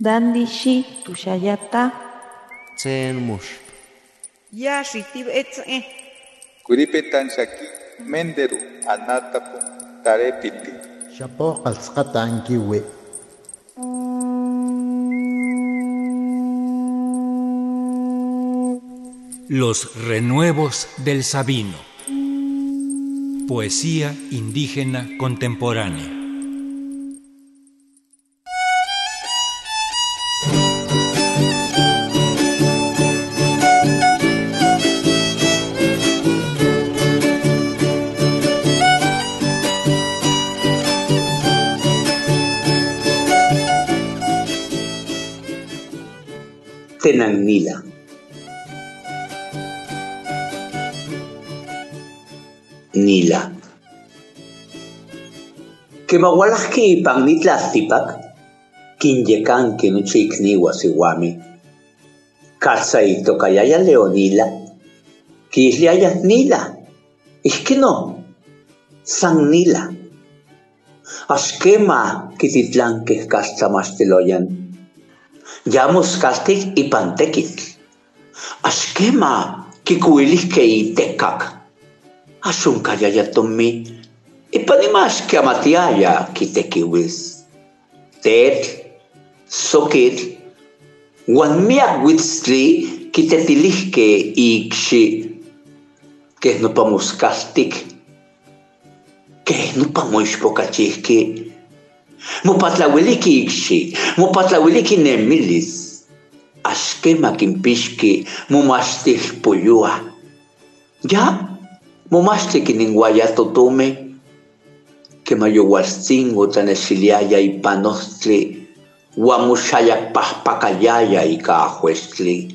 Dandi shi tushayata. Tsen mush. Ya shitib etze. Kuripetan shaki menderu anatapu tarepiti. Shapo qalsqata ankiwi. Los renuevos del Sabino. Poesía indígena contemporánea. Tenanila. Nila. Que mahualahki panitla tipak, kinyekan que no chikniwa siwami. Karsaito kayaya leonila, kisliaya nila. Iskino, san nila. Askema kititlan que kastamasteloyan. Yamos kastik y pantekit. Askema kikuilis que itekak. Asun kayaya tommi. Ipanimas que amatiaya kitekiwis. Tet, sokit, witstli kitetilihke ikshi. Que no pamuskastik. Que no pamuishpokachihki. Mupatlawiliki ikshi, mupatlawiliki nemilis. Ashkema kimpishki, mumashtil puyua. Ya, mumashti kiningwaya totume, que mayowastingo taneshiliaya y panostli, guamushaya pahpakayaya y kahuestli.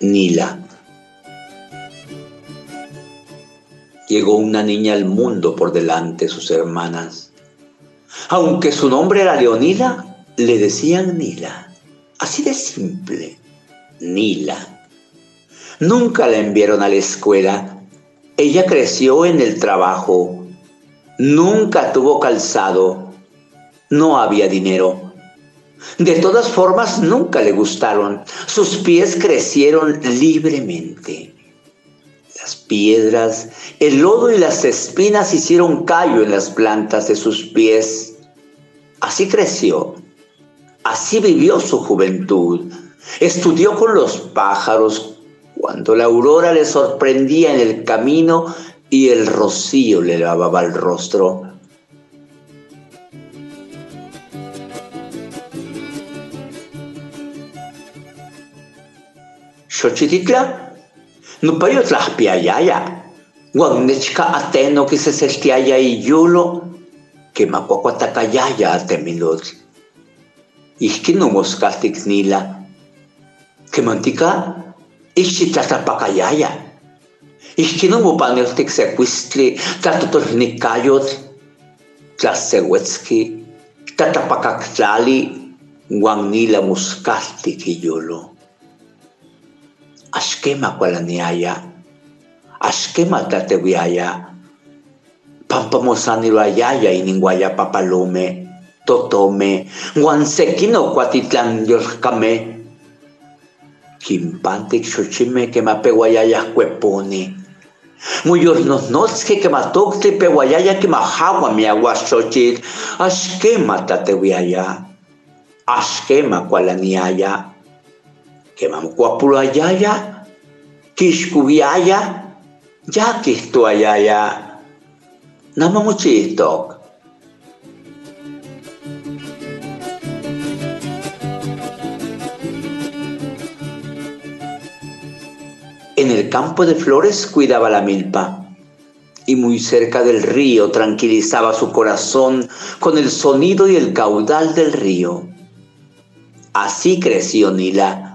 Nila. Llegó una niña al mundo por delante de sus hermanas. Aunque su nombre era Leonila, le decían Nila. Así de simple, Nila. Nunca la enviaron a la escuela. Ella creció en el trabajo. Nunca tuvo calzado. No había dinero. De todas formas, nunca le gustaron. Sus pies crecieron libremente. Piedras, el lodo y las espinas hicieron callo en las plantas de sus pies. Así creció, así vivió su juventud. Estudió con los pájaros cuando la aurora le sorprendía en el camino y el rocío le lavaba el rostro. No payo tlaspiayaya. Guanechka ateno que se sestiaya y yulo, que macuacuatacayaya atemilot. Ixki no moscastic nila. Que mantica, ixi tlatapacayaya. Ixki no mopaneltic sequistli, tlatotolnicayot, tlasehuetzki, tlatapacactlali, guanila moscastic y yulo. Ashkema kualaniaya, ashkema tatewiaya, pampamosanirayaya ininguaya papalume, totome, guansekino cuatitlan yolkame, kimpantik xochime que mapeguayaya cueponi, muyos nosnotzke que matocte peguayaya que mahawa mi aguaxochit, ashkema tatewiaya, ashkema kualaniaya, que mamcuapurayaya, kishkubiaya, ya que ayaya, namamuchitok. En el campo de flores cuidaba la milpa y muy cerca del río tranquilizaba su corazón con el sonido y el caudal del río. Así creció Nila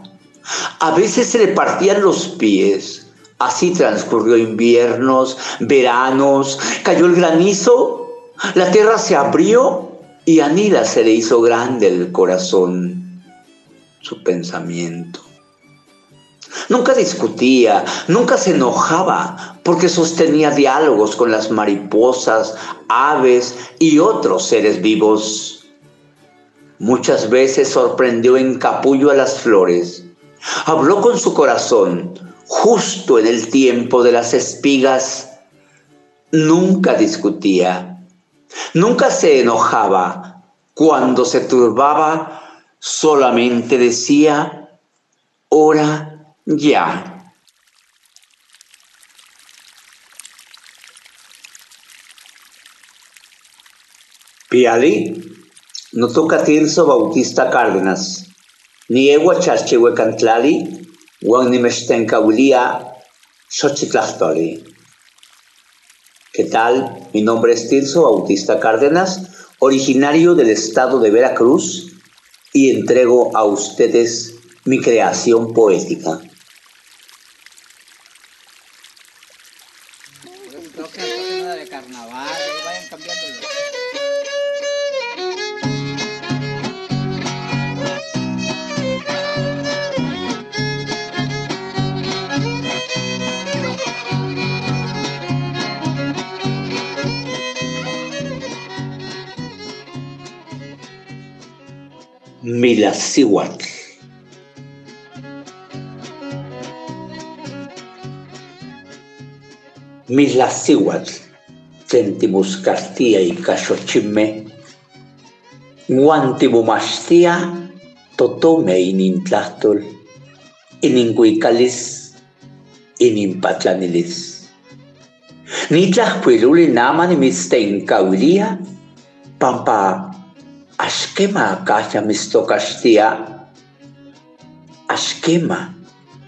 a veces se le partían los pies. Así transcurrió inviernos, veranos, cayó el granizo, la tierra se abrió y a Nila se le hizo grande el corazón, su pensamiento. Nunca discutía, nunca se enojaba, porque sostenía diálogos con las mariposas, aves y otros seres vivos. Muchas veces sorprendió en capullo a las flores. Habló con su corazón, justo en el tiempo de las espigas. Nunca discutía, nunca se enojaba. Cuando se turbaba, solamente decía, ora ya. Piali, no toca Bautista Cárdenas, ni egua charchehue cantlali, wan nimestencaulia xochitlastoli. ¿Qué tal? Mi nombre es Tirso Bautista Cárdenas, originario del estado de Veracruz, y entrego a ustedes mi creación poética. Milasihuatl. Milasihuatl, Centimuscartía y Cachochime, Guantibumastia, Totome inintlastol, Ininguicalis, Inimpatlanilis. Nitlahpuiluli naman imistencaulia, Pampa ασκήμα κάποια μισθοκαστία, ασκήμα,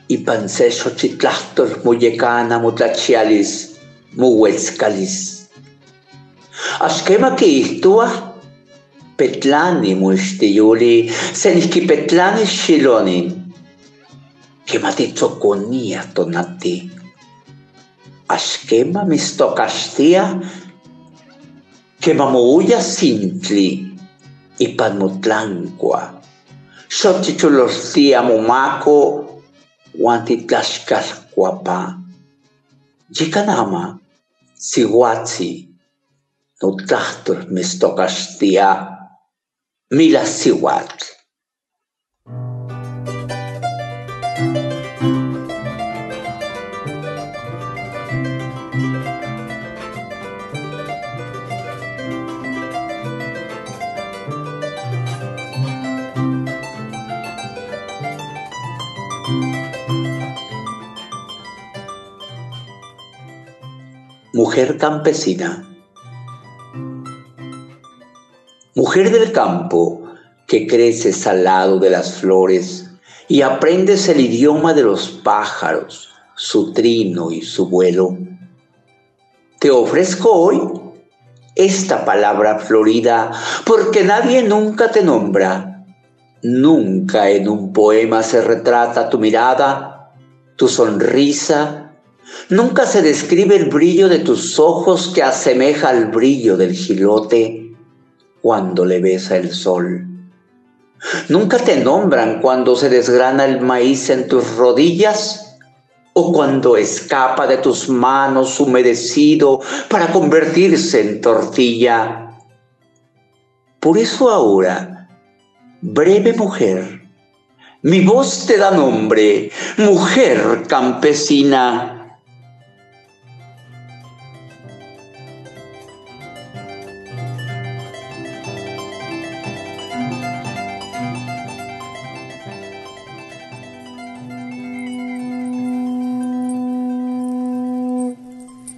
είπαν σε σοτσιτλάχτορ μου γεκάνα μου τλατσιάλης, μου γουετσκαλής. Ασκήμα και ηχτούα, πετλάνι μου στη Ιούλη, σε νυχκή πετλάνι σιλόνι, και ματί τσοκονία τον αντί. Ασκήμα μισθοκαστία, και μαμούγια σύντλη. Ipan mutlancua. Xochichulostia momako guantitlaxcalcuapa. Yikanama sihuatzi notlahtor mistokastia mila sihuatl. Mujer campesina. Mujer del campo que creces al lado de las flores y aprendes el idioma de los pájaros, su trino y su vuelo. Te ofrezco hoy esta palabra florida porque nadie nunca te nombra. Nunca en un poema se retrata tu mirada, tu sonrisa, Nunca se describe el brillo de tus ojos que asemeja al brillo del gilote cuando le besa el sol. Nunca te nombran cuando se desgrana el maíz en tus rodillas o cuando escapa de tus manos humedecido para convertirse en tortilla. Por eso ahora, breve mujer, mi voz te da nombre, mujer campesina